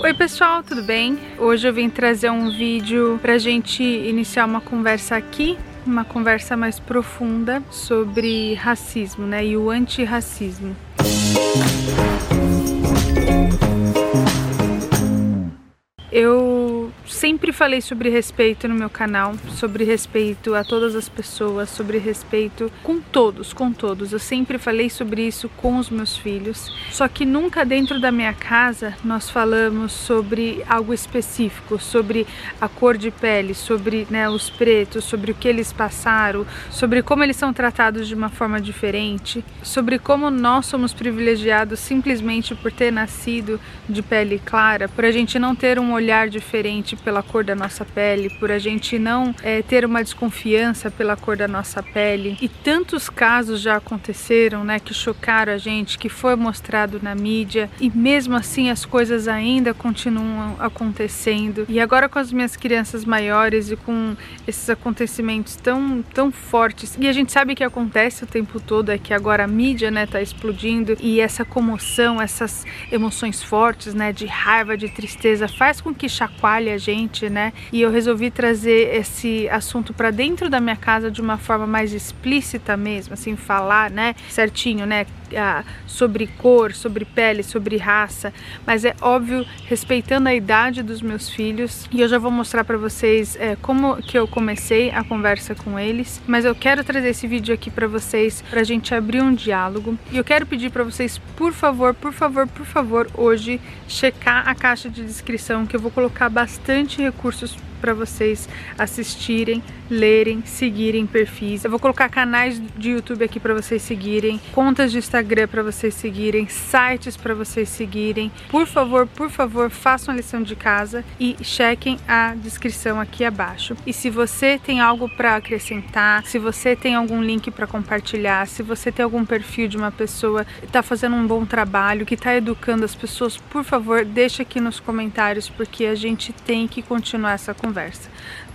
Oi pessoal, tudo bem? Hoje eu vim trazer um vídeo pra gente iniciar uma conversa aqui uma conversa mais profunda sobre racismo, né, e o antirracismo. Eu sempre falei sobre respeito no meu canal, sobre respeito a todas as pessoas, sobre respeito com todos, com todos. Eu sempre falei sobre isso com os meus filhos. Só que nunca dentro da minha casa nós falamos sobre algo específico, sobre a cor de pele, sobre né, os pretos, sobre o que eles passaram, sobre como eles são tratados de uma forma diferente, sobre como nós somos privilegiados simplesmente por ter nascido de pele clara, por a gente não ter um olhar diferente pela cor da nossa pele, por a gente não é, ter uma desconfiança pela cor da nossa pele. E tantos casos já aconteceram, né, que chocaram a gente, que foi mostrado na mídia, e mesmo assim as coisas ainda continuam acontecendo. E agora com as minhas crianças maiores e com esses acontecimentos tão, tão fortes, e a gente sabe que acontece o tempo todo, é que agora a mídia, né, tá explodindo e essa comoção, essas emoções fortes, né, de raiva, de tristeza, faz com que chacoalhe a gente, né? E eu resolvi trazer esse assunto para dentro da minha casa de uma forma mais explícita mesmo, assim, falar, né, certinho, né, sobre cor, sobre pele, sobre raça, mas é óbvio respeitando a idade dos meus filhos. E eu já vou mostrar para vocês é, como que eu comecei a conversa com eles. Mas eu quero trazer esse vídeo aqui para vocês, para a gente abrir um diálogo. E eu quero pedir para vocês, por favor, por favor, por favor, hoje checar a caixa de descrição que eu vou colocar bastante recursos para vocês assistirem, lerem, seguirem perfis. Eu vou colocar canais de YouTube aqui para vocês seguirem, contas de Instagram para vocês seguirem, sites para vocês seguirem. Por favor, por favor, façam a lição de casa e chequem a descrição aqui abaixo. E se você tem algo para acrescentar, se você tem algum link para compartilhar, se você tem algum perfil de uma pessoa que está fazendo um bom trabalho, que está educando as pessoas, por favor, deixa aqui nos comentários porque a gente tem que continuar essa conversa conversa.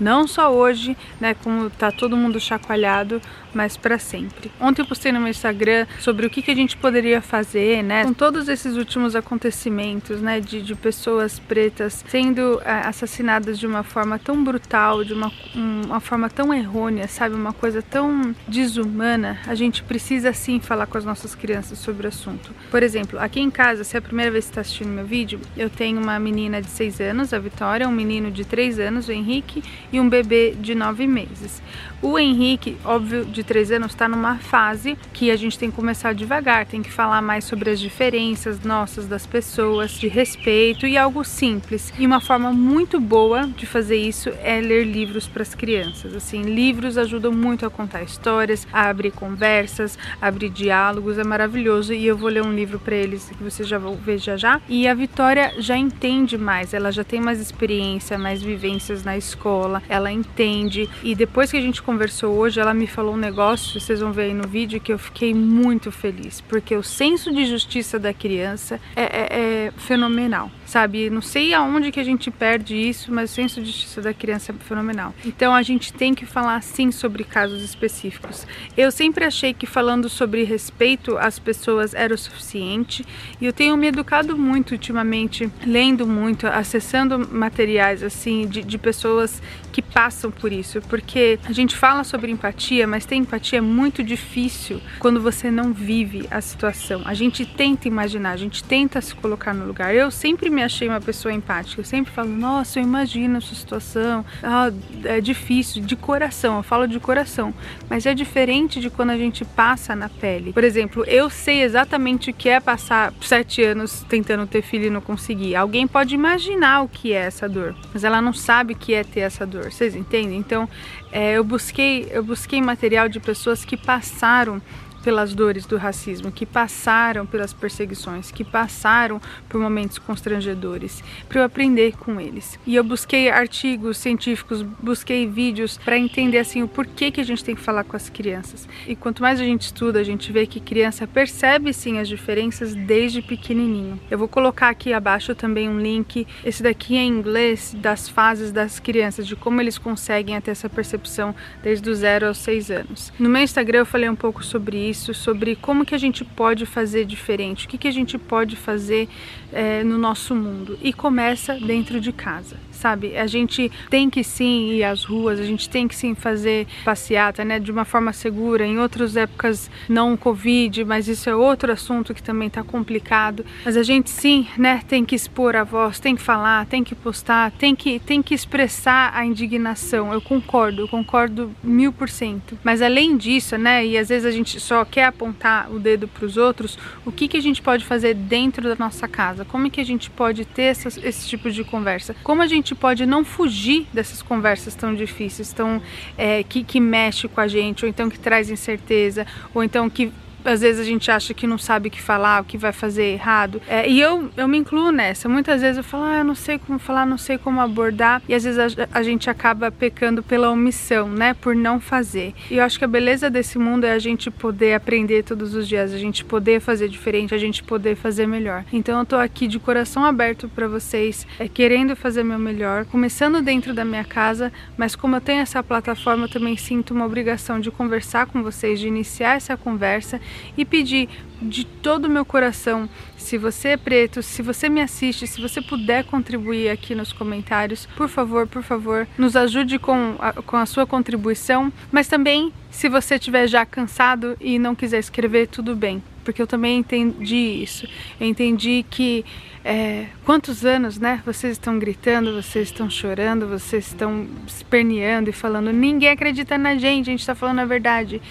Não só hoje, né, como tá todo mundo chacoalhado, mas para sempre. Ontem eu postei no meu Instagram sobre o que, que a gente poderia fazer, né, com todos esses últimos acontecimentos, né, de, de pessoas pretas sendo é, assassinadas de uma forma tão brutal, de uma, uma forma tão errônea, sabe, uma coisa tão desumana. A gente precisa sim falar com as nossas crianças sobre o assunto. Por exemplo, aqui em casa, se é a primeira vez que está assistindo meu vídeo, eu tenho uma menina de 6 anos, a Vitória, um menino de 3 anos, o Henrique, e um bebê de 9 meses. O Henrique, óbvio, de 3 anos, está numa fase que a gente tem que começar devagar, tem que falar mais sobre as diferenças nossas das pessoas, de respeito e algo simples. E uma forma muito boa de fazer isso é ler livros para as crianças. Assim, livros ajudam muito a contar histórias, a abrir conversas, a abrir diálogos, é maravilhoso. E eu vou ler um livro para eles que vocês já vão ver já já. E a Vitória já entende mais, ela já tem mais experiência, mais vivências na escola, ela entende. E depois que a gente conversou hoje, ela me falou um negócio, vocês vão ver aí no vídeo, que eu fiquei muito feliz, porque o senso de justiça da criança é, é, é fenomenal sabe? Não sei aonde que a gente perde isso, mas o senso de justiça da criança é fenomenal. Então a gente tem que falar sim sobre casos específicos. Eu sempre achei que falando sobre respeito às pessoas era o suficiente e eu tenho me educado muito ultimamente, lendo muito, acessando materiais assim de, de pessoas que passam por isso, porque a gente fala sobre empatia, mas ter empatia é muito difícil quando você não vive a situação. A gente tenta imaginar, a gente tenta se colocar no lugar. Eu sempre me achei uma pessoa empática. Eu sempre falo, nossa, eu imagino a sua situação. Ah, é difícil, de coração, eu falo de coração. Mas é diferente de quando a gente passa na pele. Por exemplo, eu sei exatamente o que é passar sete anos tentando ter filho e não conseguir. Alguém pode imaginar o que é essa dor, mas ela não sabe o que é ter essa dor. Vocês entendem? Então, é, eu busquei, eu busquei material de pessoas que passaram pelas dores do racismo, que passaram pelas perseguições, que passaram por momentos constrangedores, para eu aprender com eles. E eu busquei artigos científicos, busquei vídeos para entender assim o porquê que a gente tem que falar com as crianças. E quanto mais a gente estuda, a gente vê que criança percebe sim as diferenças desde pequenininho. Eu vou colocar aqui abaixo também um link, esse daqui é em inglês das fases das crianças, de como eles conseguem ter essa percepção desde os 0 aos 6 anos. No meu Instagram eu falei um pouco sobre isso isso, sobre como que a gente pode fazer diferente, o que, que a gente pode fazer é, no nosso mundo e começa dentro de casa sabe? A gente tem que sim ir às ruas, a gente tem que sim fazer passeata, né, de uma forma segura. Em outras épocas não Covid, mas isso é outro assunto que também está complicado. Mas a gente sim, né, tem que expor a voz, tem que falar, tem que postar, tem que tem que expressar a indignação. Eu concordo, eu concordo mil por cento. Mas além disso, né, e às vezes a gente só quer apontar o dedo para os outros, o que que a gente pode fazer dentro da nossa casa? Como é que a gente pode ter essas, esse tipo de conversa? Como a gente gente pode não fugir dessas conversas tão difíceis, tão, é, que, que mexe com a gente, ou então que traz incerteza, ou então que às vezes a gente acha que não sabe o que falar, o que vai fazer errado. É, e eu, eu me incluo nessa. Muitas vezes eu falo, ah, eu não sei como falar, não sei como abordar. E às vezes a, a, gente acaba pecando pela omissão, né? Por não fazer. E eu acho que a beleza desse mundo é a gente poder aprender todos os dias, a gente poder fazer diferente, a gente poder fazer melhor. Então eu tô aqui de coração aberto para vocês, é, querendo fazer meu melhor, começando dentro da minha casa, mas como eu tenho essa plataforma, eu também sinto uma obrigação de conversar com vocês, de iniciar essa conversa e pedir de todo o meu coração, se você é preto, se você me assiste, se você puder contribuir aqui nos comentários, por favor, por favor, nos ajude com a, com a sua contribuição, mas também se você estiver já cansado e não quiser escrever, tudo bem porque eu também entendi isso. Eu entendi que é, quantos anos, né? Vocês estão gritando, vocês estão chorando, vocês estão esperneando e falando, ninguém acredita na gente, a gente está falando a verdade.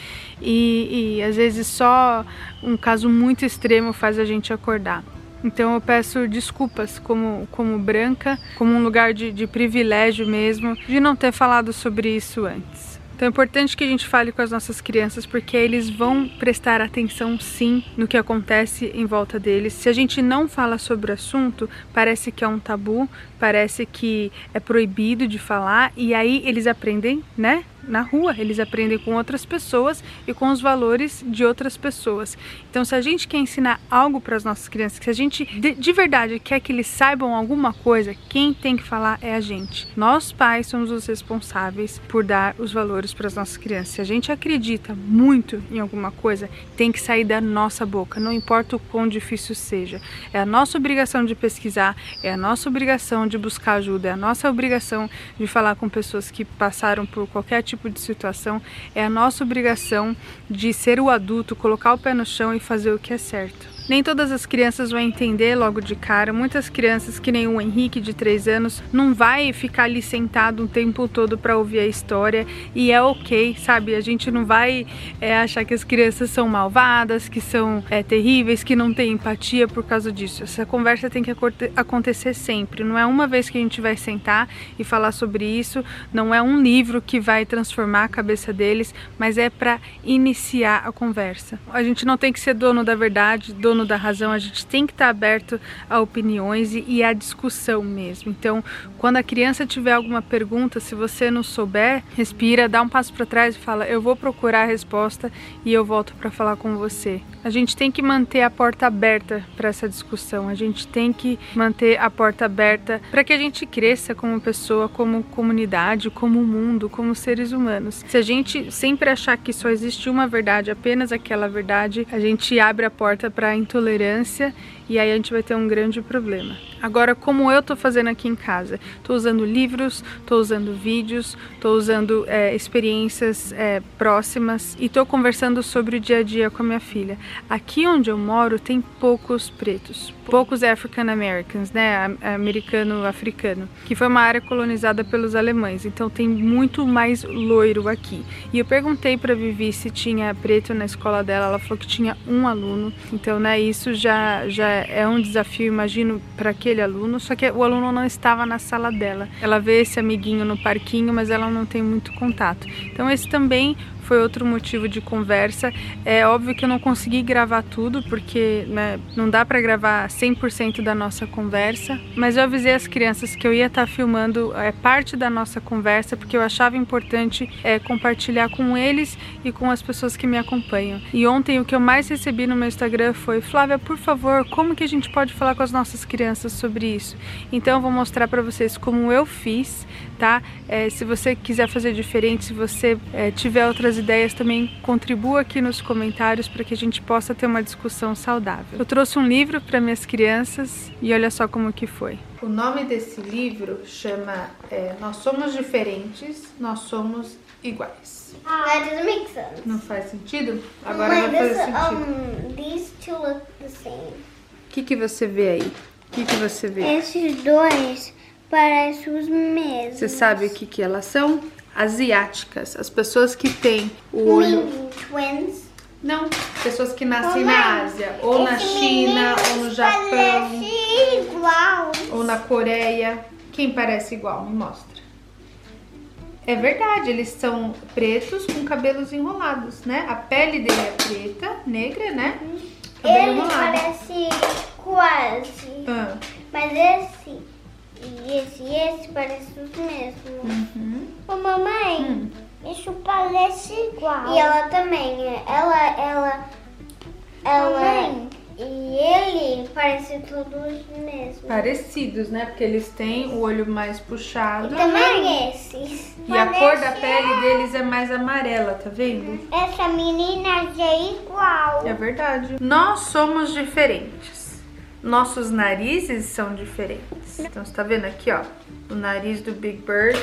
E, e às vezes só um caso muito extremo faz a gente acordar. Então eu peço desculpas como, como branca, como um lugar de, de privilégio mesmo, de não ter falado sobre isso antes. Então é importante que a gente fale com as nossas crianças porque eles vão prestar atenção sim no que acontece em volta deles. Se a gente não fala sobre o assunto, parece que é um tabu, parece que é proibido de falar e aí eles aprendem, né? Na rua, eles aprendem com outras pessoas e com os valores de outras pessoas. Então, se a gente quer ensinar algo para as nossas crianças, se a gente de, de, verdade quer que eles saibam alguma coisa, quem tem que falar é a gente. Nós, pais, somos os responsáveis por dar os valores para as nossas crianças. Se a gente acredita muito em alguma coisa, tem que sair da nossa boca, não importa o quão difícil seja. É a nossa obrigação de pesquisar, é a nossa obrigação de buscar ajuda, é a nossa obrigação de falar com pessoas que passaram por qualquer tipo tipo de situação, é a nossa obrigação de ser o adulto, colocar o pé no chão e fazer o que é certo. Nem todas as crianças vão entender logo de cara. Muitas crianças, que nem o Henrique de 3 anos, não vai ficar ali sentado um tempo todo para ouvir a história e é ok, sabe? A gente não vai é, achar que as crianças são malvadas, que são é, terríveis, que não têm empatia por causa disso. Essa conversa tem que acontecer sempre. Não é uma vez que a gente vai sentar e falar sobre isso, não é um livro que vai transformar a cabeça deles, mas é para iniciar a conversa. A gente não tem que ser dono da verdade, dono dono da razão, a gente tem que estar aberto a opiniões e, e a discussão mesmo. Então, quando a criança tiver alguma pergunta, se você não souber, respira, dá um passo para trás e fala: Eu vou procurar a resposta e eu volto para falar com você. A gente tem que manter a porta aberta para essa discussão, a gente tem que manter a porta aberta para que a gente cresça como pessoa, como comunidade, como mundo, como seres humanos. Se a gente sempre achar que só existe uma verdade, apenas aquela verdade, a gente abre a porta para intolerância e aí a gente vai ter um grande problema. Agora, como eu tô fazendo aqui em casa? Tô usando livros, tô usando vídeos, tô usando é, experiências é, próximas e tô conversando sobre o dia a dia com a minha filha. Aqui onde eu moro tem poucos pretos, poucos African Americans, né, americano-africano, que foi uma área colonizada pelos alemães, então tem muito mais loiro aqui. E eu perguntei para Vivi se tinha preto na escola dela, ela falou que tinha um aluno, então né, isso já, já é um desafio, imagino, para aquele aluno, só que o aluno não estava na sala dela. Ela vê esse amiguinho no parquinho, mas ela não tem muito contato. Então esse também foi outro motivo de conversa. É óbvio que eu não consegui gravar tudo, porque né, não dá para gravar 100% da nossa conversa, mas eu avisei as crianças que eu ia estar tá filmando é, parte da nossa conversa, porque eu achava importante é, compartilhar com eles e com as pessoas que me acompanham. E ontem o que eu mais recebi no meu Instagram foi: Flávia, por favor, como que a gente pode falar com as nossas crianças sobre isso? Então eu vou mostrar para vocês como eu fiz, tá? É, se você quiser fazer diferente, se você é, tiver outras ideias, também contribua aqui nos comentários para que a gente possa ter uma discussão saudável. Eu trouxe um livro para minhas crianças e olha só como que foi. O nome desse livro chama é, Nós Somos Diferentes, Nós Somos Iguais. That doesn't make sense. Não faz sentido? Agora Mãe, vai fazer this, sentido. um, these two look the same. O que, que você vê aí? O que, que você vê? Esses dois parecem os mesmos. Você sabe o que, que elas são? Asiáticas. As pessoas que têm o olho. Twins. Não, pessoas que nascem na Ásia, ou na China, ou no Japão, igual. ou na Coreia. Quem parece igual? Me mostra. É verdade, eles são pretos com cabelos enrolados, né? A pele dele é preta, negra, né? Cabelo Ele parece quase. Ah, Mas esse e esse e esse parecem os mesmos. uhum. Ô, mamãe, Hum. isso parece igual. E ela também. Ela, ela, ela e ele parecem todos os mesmos. Parecidos, né? Porque eles têm o olho mais puxado. Também esses. E a cor da pele deles é mais amarela, tá vendo? Essa menina já é igual. É verdade. Nós somos diferentes. Nossos narizes são diferentes. Então você tá vendo aqui, ó, o nariz do Big Bird.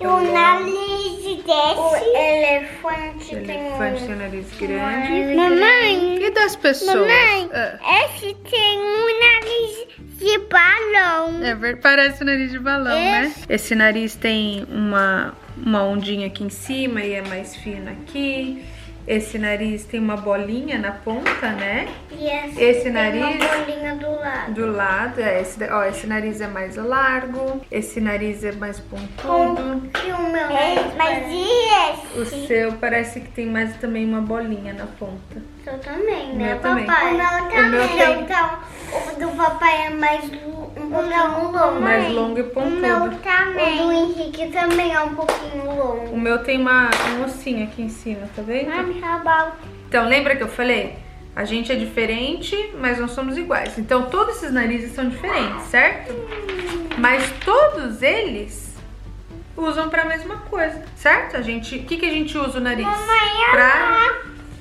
O nariz desse. O elefante, O elefante tem o nariz grande. Mamãe, E das pessoas? mamãe, Ah, esse tem um nariz de balão. é parece o nariz de balão, né? Esse nariz tem uma, uma ondinha aqui em cima e é mais fino aqui. Esse nariz tem uma bolinha na ponta, né? E esse, Esse tem nariz- uma bolinha do lado. Do lado, é, esse, ó, esse nariz é mais largo, esse nariz é mais pontudo. E o meu nariz. Mas e O esse? seu parece que tem mais também uma bolinha na ponta. Seu também, né, meu também. papai? O O meu meu também. tem- Então, o do papai é mais lu- um pouquinho longo. Mais longo e O meu pontudo. também. O do Henrique também é um pouquinho longo. O meu tem uma, um ossinho aqui em cima, tá vendo? About... Então, lembra que eu falei? A gente é diferente, mas não somos iguais. Então, todos esses narizes são diferentes, certo? Mas todos eles usam pra mesma coisa, certo? A gente, o que, que a gente usa o nariz? Mamãe, Pra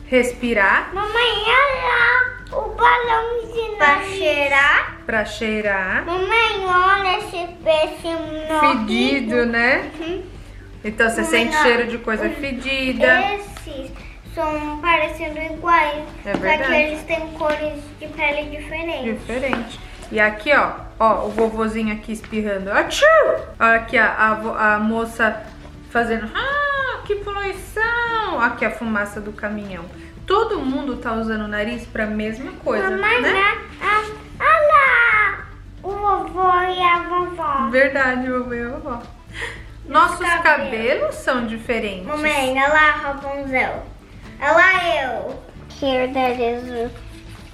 respirar, Mamãe, olha lá o balãozinho. Pra cheirar. pra cheirar. Mamãe, olha esse peixe. Fedido, né? Então você Mamãe, sente cheiro de coisa fedida. Esses são parecendo iguais. É Só verdade. que eles têm cores de pele diferentes. Diferente. E aqui, ó, ó, o vovozinho aqui espirrando. Atchoo! Olha aqui a, a, a moça fazendo. Ah, que poluição! Aqui a fumaça do caminhão. Todo mundo tá usando o nariz pra mesma coisa, Mamãe, né? né? Ah, olha lá o vovô e a vovó. Verdade, vovô e a vovó. Nossos cabelo. cabelos são diferentes. Mamãe, olha lá Rapunzel. Olha lá eu. Here that is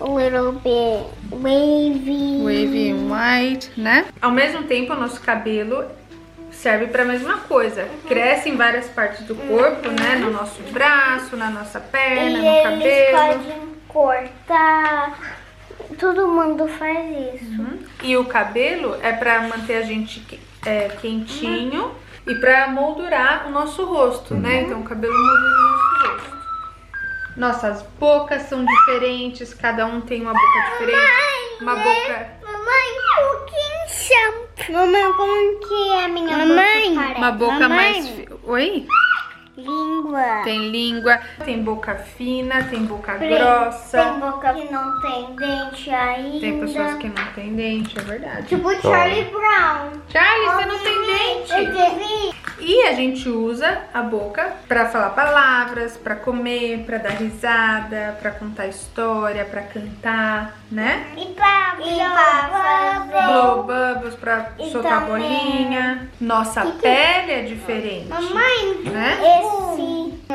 a little bit wavy. Wavy and white, né? Ao mesmo tempo, o nosso cabelo serve para a mesma coisa. Cresce em várias partes do corpo, né? No nosso braço, na nossa perna, E no eles cabelo. podem cortar. Todo mundo faz isso. Uhum. E o cabelo é para manter a gente é, quentinho e para moldurar o nosso rosto, né? Então o cabelo moldura o nosso rosto. Nossas bocas são diferentes, cada um tem uma boca diferente. Uma boca, Mamãe, o que chama? Mamãe, como que é a minha mamãe, boca? uma boca mais. fi- Oi? Língua. Tem língua, tem boca fina, tem boca Tem grossa. boca que não tem dente ainda. Tem pessoas que não têm dente, é verdade. Tipo Charlie Brown. Charlie, você não tem Eu dente. E a gente usa a boca pra falar palavras, pra comer, pra dar risada, pra contar história, pra cantar, né? E pra, e pra Blow bubbles pra E soltar também- bolinha. Nossa pele é diferente. Mamãe, Né?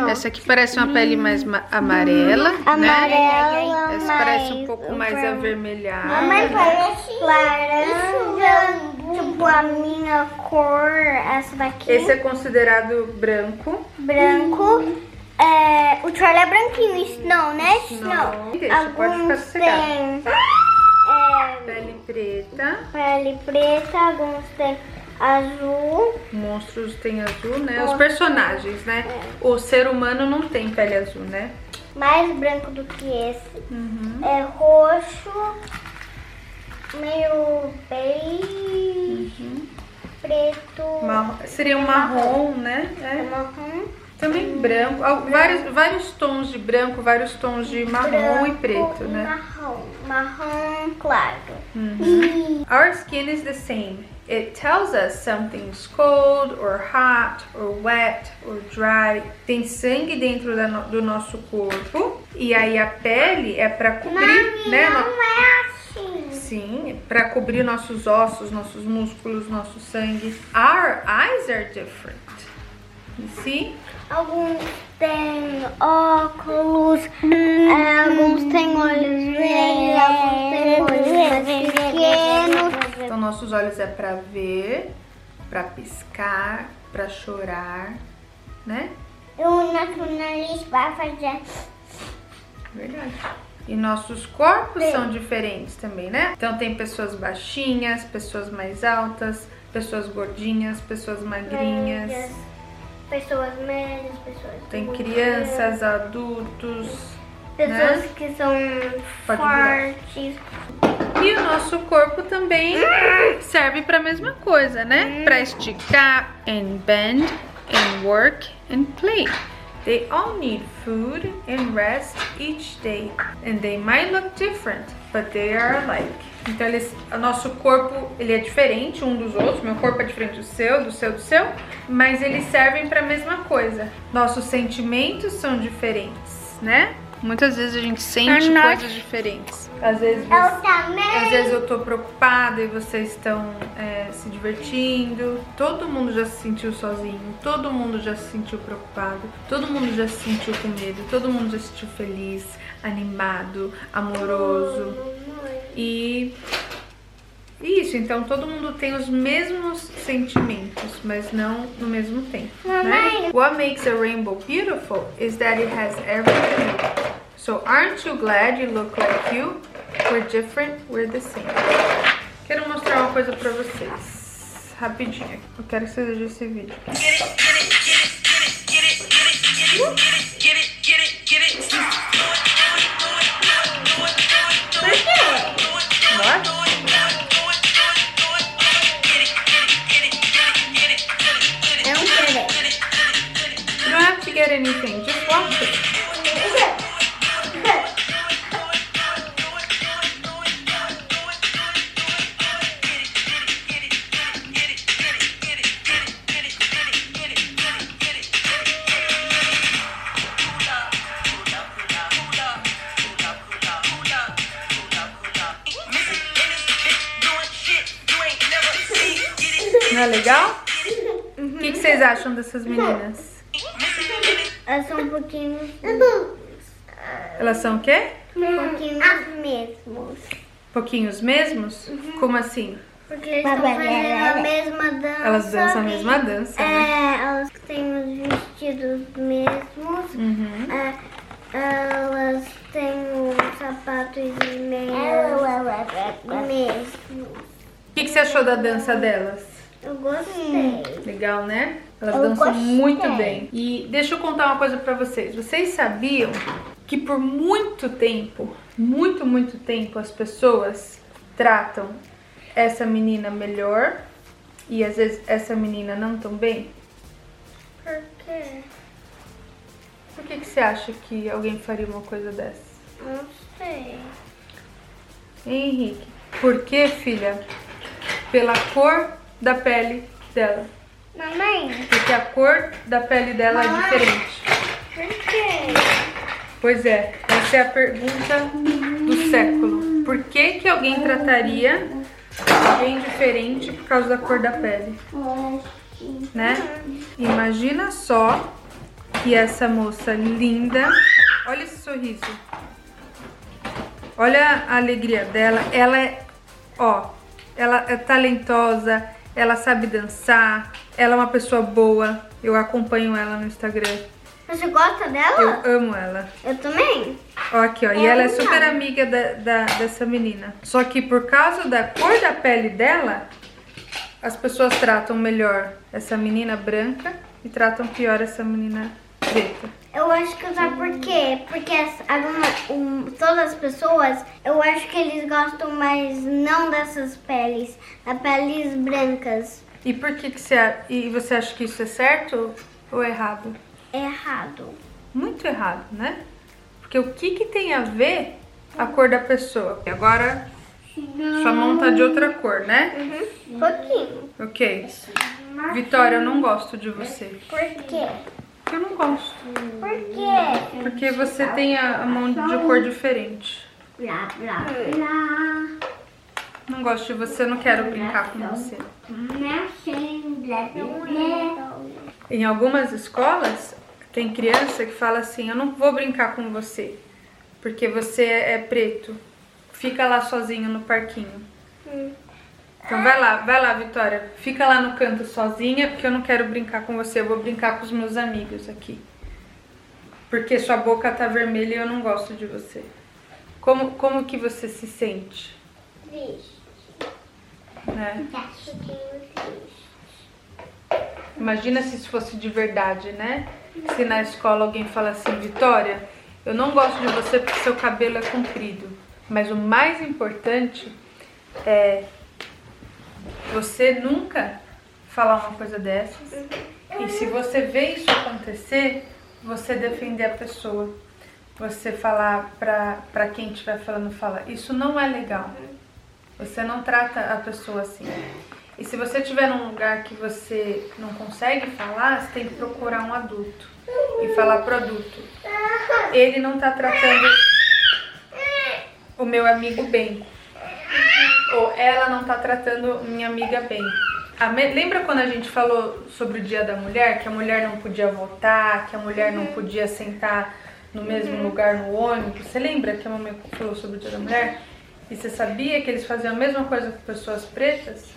Essa aqui parece uma pele mais ma- amarela, né? Amarela, Essa parece um pouco mais avermelhada. Mamãe parece laranja. Tipo a minha cor, essa daqui. Esse é considerado branco. branco. É, o Charlie é branquinho, isso não, né? Não, deixa, Alguns têm é, Pele preta. pele preta, alguns têm azul. Monstros tem azul, né? Os personagens, né? É. O ser humano não tem pele azul, né? Mais branco do que esse. Uhum. É roxo, meio bem uhum. preto. Marrom. Seria um marrom, marrom né? É. Marrom. Também branco, branco. Vários, vários tons de branco, vários tons de marrom branco e preto, né? Marrom, marrom claro. Uhum. Our skin is the same. It tells us something's cold or hot or wet or dry. Tem sangue dentro no, do nosso corpo e aí a pele é para cobrir, Mami, né? Não é assim. Sim, para cobrir nossos ossos, nossos músculos, nosso sangue. Our eyes are different. You see? Alguns têm óculos, é, alguns têm olhos verdes, alguns têm olhos mais pequenos. Então, nossos olhos é para ver, para piscar, para chorar, né? E o nosso nariz vai fazer. Verdade. E nossos corpos Sim. são diferentes também, né? Então tem pessoas baixinhas, pessoas mais altas, pessoas gordinhas, pessoas magrinhas. Pessoas médias, pessoas. Tem crianças, adultos. Pessoas né? que são Pode fortes. E o nosso corpo também serve para a mesma coisa, né? Hum. Para esticar and bend and work and play. They all need food and rest each day. And they might look different, but they are alike. Então, eles, o nosso corpo ele é diferente um dos outros. Meu corpo é diferente do seu, do seu, do seu. Mas eles servem para a mesma coisa. Nossos sentimentos são diferentes, né? Muitas vezes a gente sente coisas diferentes. Às vezes, você, eu também. às vezes eu tô preocupada e vocês estão é, se divertindo. Todo mundo já se sentiu sozinho, todo mundo já se sentiu preocupado, todo mundo já se sentiu com medo, todo mundo já se sentiu feliz, animado, amoroso. E isso, então todo mundo tem os mesmos sentimentos, mas não no mesmo tempo. Né? What makes a rainbow beautiful is that it has everything. So aren't you glad you look like you? We're different, we're the same. Quero mostrar uma coisa pra vocês. Rapidinho. Eu quero que vocês vejam esse vídeo. get it. Não é legal? O que, que vocês acham dessas meninas? Elas são um pouquinho. Elas são o quê? Pouquinhos mesmos. Pouquinhos mesmos? Uhum. Como assim? Porque eles estão fazendo a mesma dança. Elas dançam a mesma dança, é, né? elas têm os vestidos mesmos. Uhum. É, elas têm os sapatos e meias mesmos. O que, que você achou da dança delas? Eu gostei. Legal, né? Elas eu dançam gostei. muito bem. E deixa eu contar uma coisa pra vocês. Vocês sabiam que por muito tempo, muito, muito tempo, as pessoas tratam essa menina melhor e às vezes essa menina não tão bem? Por quê? Por que, que você acha que alguém faria uma coisa dessa? Não sei. Henrique, por que, filha? Pela cor da pele dela. Mamãe? Porque a cor da pele dela é Mamãe? é diferente. Por quê? Pois é, essa é a pergunta do século. Por que, que alguém trataria alguém diferente por causa da cor da pele? Né? Imagina só que essa moça linda, olha esse sorriso. Olha a alegria dela. Ela é, ó, ela é talentosa, ela sabe dançar, ela é uma pessoa boa. Eu acompanho ela no Instagram. Você gosta dela? Eu amo ela. Eu também. Ó, aqui, ó. e ela é super amiga da, da, dessa menina. Só que por causa da cor da pele dela, as pessoas tratam melhor essa menina branca e tratam pior essa menina preta? Eu acho que sabe por quê? Porque alguma, um, todas as pessoas, eu acho que eles gostam mais não dessas peles, das peles brancas. E por que, que você, e você acha que isso é certo ou errado? Errado. Muito errado, né? Porque o que, que tem a ver a cor da pessoa? Agora sua mão tá de outra cor, né? Uhum. Pouquinho. Ok. Vitória, eu não gosto de você. Por quê? Eu não gosto. Por quê? Porque você tem a, a mão de cor diferente. Blá, blá, blá. Não gosto de você, não quero brincar com você. Em algumas escolas, tem criança que fala assim: Eu não vou brincar com você, porque você é preto. Fica lá sozinho no parquinho. Então vai lá, vai lá, Vitória. Fica lá no canto sozinha, porque eu não quero brincar com você. Eu vou brincar com os meus amigos aqui. Porque sua boca tá vermelha e eu não gosto de você. Como, como que você se sente? Triste. Né? Triste. Imagina se isso fosse de verdade, né? Se na escola alguém fala assim, Vitória, eu não gosto de você porque seu cabelo é comprido. Mas o mais importante é você nunca falar uma coisa dessas. E se você vê isso acontecer, você defender a pessoa. Você falar pra quem estiver falando, fala, isso não é legal. Você não trata a pessoa assim. E se você estiver num lugar que você não consegue falar, você tem que procurar um adulto e falar pro adulto. Ele não tá tratando o meu amigo bem. Ou ela não tá tratando minha amiga bem. A me- Lembra quando a gente falou sobre o Dia da Mulher, que a mulher não podia votar, que a mulher não podia sentar no mesmo lugar no ônibus? Você lembra que a mamãe falou sobre o Dia da Mulher? E você sabia que eles faziam a mesma coisa com pessoas pretas?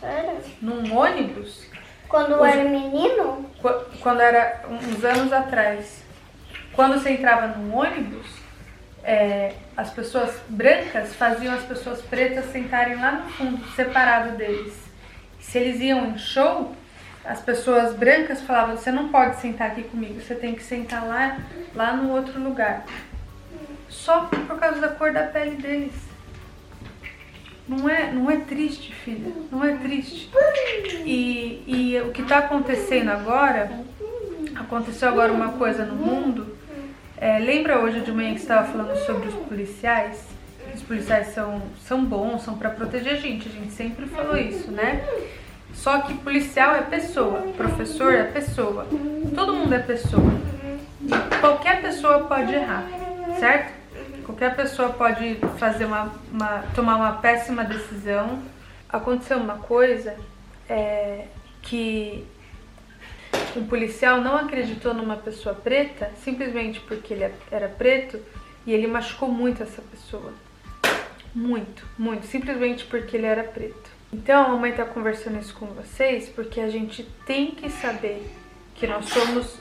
Sério? Num ônibus? Quando eu era menino? Qu- Quando era uns anos atrás. Quando você entrava num ônibus, é, as pessoas brancas faziam as pessoas pretas sentarem lá no fundo, separado deles. Se eles iam em show, as pessoas brancas falavam: você não pode sentar aqui comigo, você tem que sentar lá, lá no outro lugar. Só por causa da cor da pele deles. Não é, não é triste, filha. Não é triste. E, e o que está acontecendo agora, aconteceu agora uma coisa no mundo. É, lembra hoje de manhã que estava falando sobre os policiais? Os policiais são, são bons, são para proteger a gente. A gente sempre falou isso, né? Só que policial é pessoa, professor é pessoa. Todo mundo é pessoa. E qualquer pessoa pode errar, certo? Qualquer pessoa pode fazer uma, uma- tomar uma péssima decisão. Aconteceu uma coisa é, que um policial não acreditou numa pessoa preta simplesmente porque ele era preto e ele machucou muito essa pessoa. Muito, muito. Simplesmente porque ele era preto. Então a mamãe tá conversando isso com vocês porque a gente tem que saber que nós somos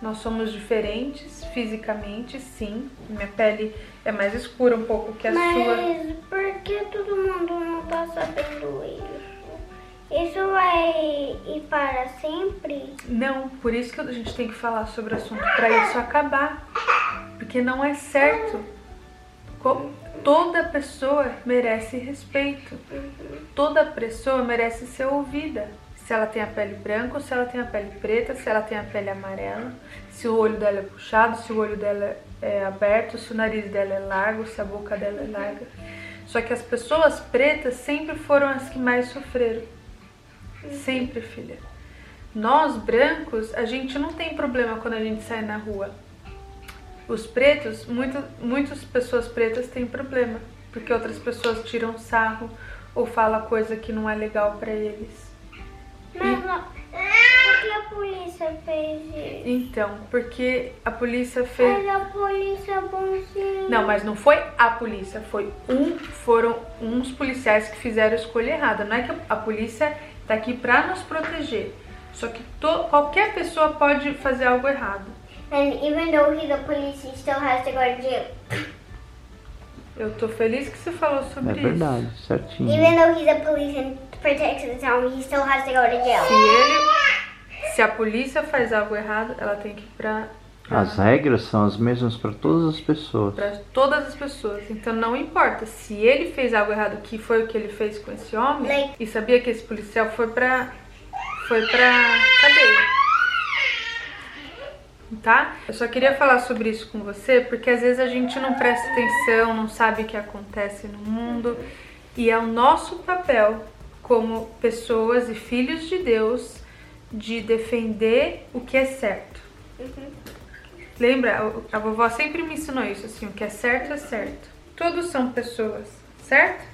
nós somos diferentes fisicamente, sim. Minha pele é mais escura um pouco que a sua. Mas por que todo mundo não tá sabendo isso? Isso vai ir para sempre? Não, por isso que a gente tem que falar sobre o assunto para isso acabar. Porque não é certo. Toda pessoa merece respeito. Toda pessoa merece ser ouvida. Se ela tem a pele branca se ela tem a pele preta, se ela tem a pele amarela, se o olho dela é puxado, se o olho dela é aberto, se o nariz dela é largo, se a boca dela é larga. Só que as pessoas pretas sempre foram as que mais sofreram. Sempre, filha. Nós, brancos, a gente não tem problema quando a gente sai na rua. Os pretos, muito, muitas pessoas pretas têm problema, porque outras pessoas tiram sarro ou falam coisa que não é legal pra eles. Mas não, por que a polícia fez isso? Então, porque a polícia fez. Mas a polícia é bonzinha. Não, mas não foi a polícia, foi um, foram uns policiais que fizeram a escolha errada. Não é que a polícia tá aqui pra nos proteger. Só que to- qualquer pessoa pode fazer algo errado. And even though he's a police, he still has to go to jail. Eu tô feliz que você falou sobre É isso. verdade, certinho. Even though he's a police and protected, so he still has to go to jail. Se ele, se a polícia faz algo errado, ela tem que ir pra As regras são as mesmas para todas as pessoas. para todas as pessoas. Então não importa se ele fez algo errado, que foi o que ele fez com esse homem, e sabia que esse policial foi pra foi pra cadeia. Tá? Eu só queria falar sobre isso com você, porque às vezes a gente não presta atenção, não sabe o que acontece no mundo, e é o nosso papel como pessoas e filhos de Deus de defender o que é certo. Lembra? A vovó sempre me ensinou isso, assim, o que é certo é certo. Todos são pessoas, certo?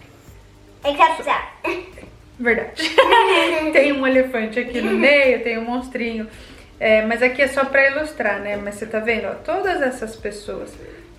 Except that. Verdade. tem um elefante aqui no meio, tem um monstrinho. É, mas aqui é só pra ilustrar, né? Mas você tá vendo, ó, todas essas pessoas.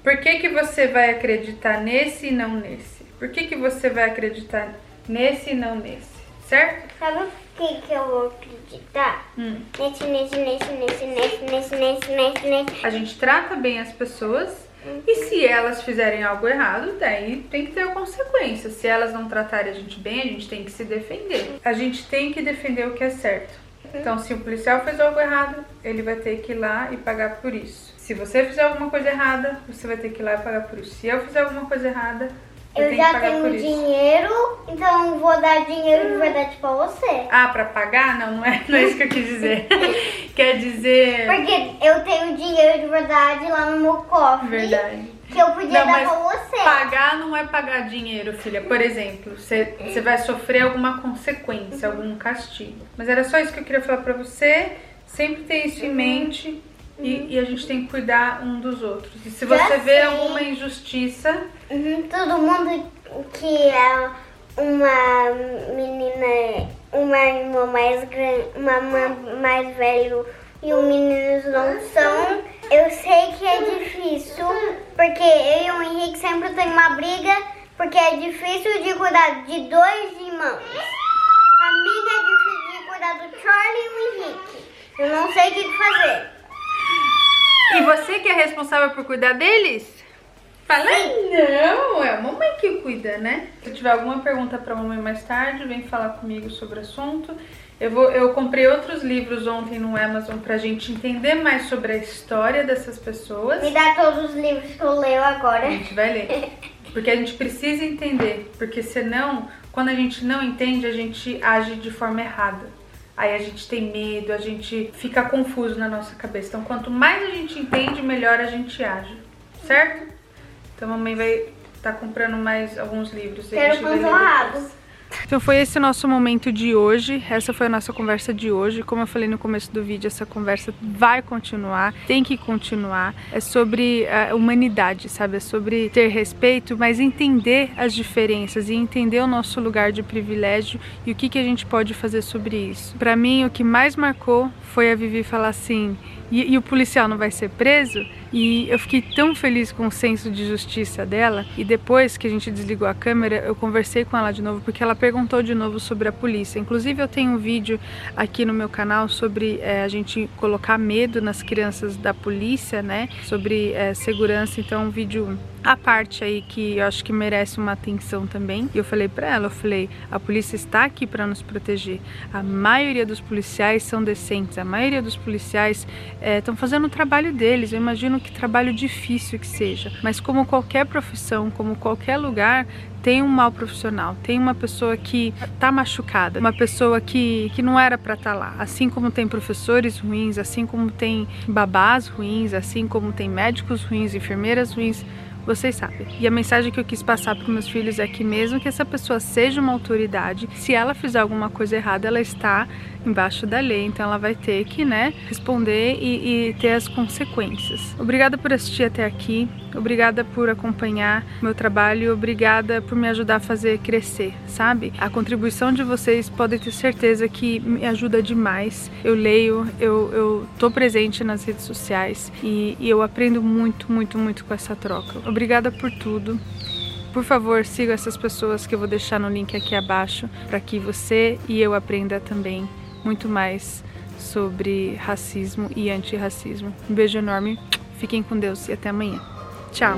Por que, que você vai acreditar nesse e não nesse? Por que, que você vai acreditar nesse e não nesse? Certo? O que, que eu vou acreditar? Hum. Nesse, nesse, nesse, nesse, nesse, nesse, nesse, nesse, nesse. A gente trata bem as pessoas e se elas fizerem algo errado, daí tem que ter a consequência. Se elas não tratarem a gente bem, a gente tem que se defender. A gente tem que defender o que é certo. Então, se o policial fez algo errado, ele vai ter que ir lá e pagar por isso. Se você fizer alguma coisa errada, você vai ter que ir lá e pagar por isso. Se eu fizer alguma coisa errada, eu, Eu já tenho dinheiro, então eu vou dar dinheiro de verdade pra você. Ah, pra pagar? Não, não é, não é isso que eu quis dizer. Quer dizer. Porque eu tenho dinheiro de verdade lá no meu cofre. Verdade. Que eu podia Não, dar pra você. Pagar não é pagar dinheiro, filha. Por exemplo, você, você vai sofrer alguma consequência, algum castigo. Mas era só isso que eu queria falar pra você. Sempre ter isso em mente. E, e a gente tem que cuidar um dos outros. E se Já você vê sei. alguma injustiça, Uhum, todo mundo que é uma menina, uma irmã mais grande, uma mais velho e os meninos não são, eu sei que é difícil, porque eu e o Henrique sempre tem uma briga, porque é difícil de cuidar de dois irmãos. A minha é difícil de cuidar do Charlie e o Henrique. Eu não sei o que fazer. E você que é responsável por cuidar deles, fala não, é a mamãe que cuida, né? Se tiver alguma pergunta pra mamãe mais tarde, vem falar comigo sobre o assunto. Eu, vou, eu comprei outros livros ontem no Amazon pra gente entender mais sobre a história dessas pessoas. Me dá todos os livros que eu leio agora. A gente vai ler. Porque a gente precisa entender. Porque senão, quando a gente não entende, a gente age de forma errada. Aí a gente tem medo, a gente fica confuso na nossa cabeça. Então, quanto mais a gente entende, melhor a gente age. Certo? Então, a mamãe vai estar comprando mais alguns livros. Quero gente Então foi esse nosso momento de hoje, essa foi a nossa conversa de hoje. Como eu falei no começo do vídeo, essa conversa vai continuar, tem que continuar. É sobre a humanidade, sabe? É sobre ter respeito, mas entender as diferenças e entender o nosso lugar de privilégio e o que, que a gente pode fazer sobre isso. Para mim, o que mais marcou foi a Vivi falar assim: e, e o policial não vai ser preso? E eu fiquei tão feliz com o senso de justiça dela. E depois que a gente desligou a câmera, eu conversei com ela de novo, porque ela perguntou de novo sobre a polícia. Inclusive, eu tenho um vídeo aqui no meu canal sobre é, a gente colocar medo nas crianças da polícia, né? Sobre é, segurança. Então, um vídeo à parte aí que eu acho que merece uma atenção também. E eu falei pra ela, eu falei, a polícia está aqui para nos proteger. A maioria dos policiais são decentes, a maioria dos policiais estão fazendo o trabalho deles. Eu imagino que trabalho difícil que seja, mas como qualquer profissão, como qualquer lugar, tem um mal profissional, tem uma pessoa que tá machucada, uma pessoa que, que não era para estar lá. Assim como tem professores ruins, assim como tem babás ruins, assim como tem médicos ruins, enfermeiras ruins, vocês sabem. E a mensagem que eu quis passar para meus filhos é que mesmo que essa pessoa seja uma autoridade, se ela fizer alguma coisa errada, ela está embaixo da lei, então ela vai ter que, né, responder e, e ter as consequências. Obrigada por assistir até aqui, obrigada por acompanhar meu trabalho, obrigada por me ajudar a fazer crescer, sabe? A contribuição de vocês podem ter certeza que me ajuda demais. Eu leio, eu, eu tô presente nas redes sociais e, e eu aprendo muito, muito, muito com essa troca. Obrigada por tudo. Por favor, siga essas pessoas que eu vou deixar no link aqui abaixo para que você e eu aprenda também muito mais sobre racismo e antirracismo. Um beijo enorme, fiquem com Deus e até amanhã. Tchau!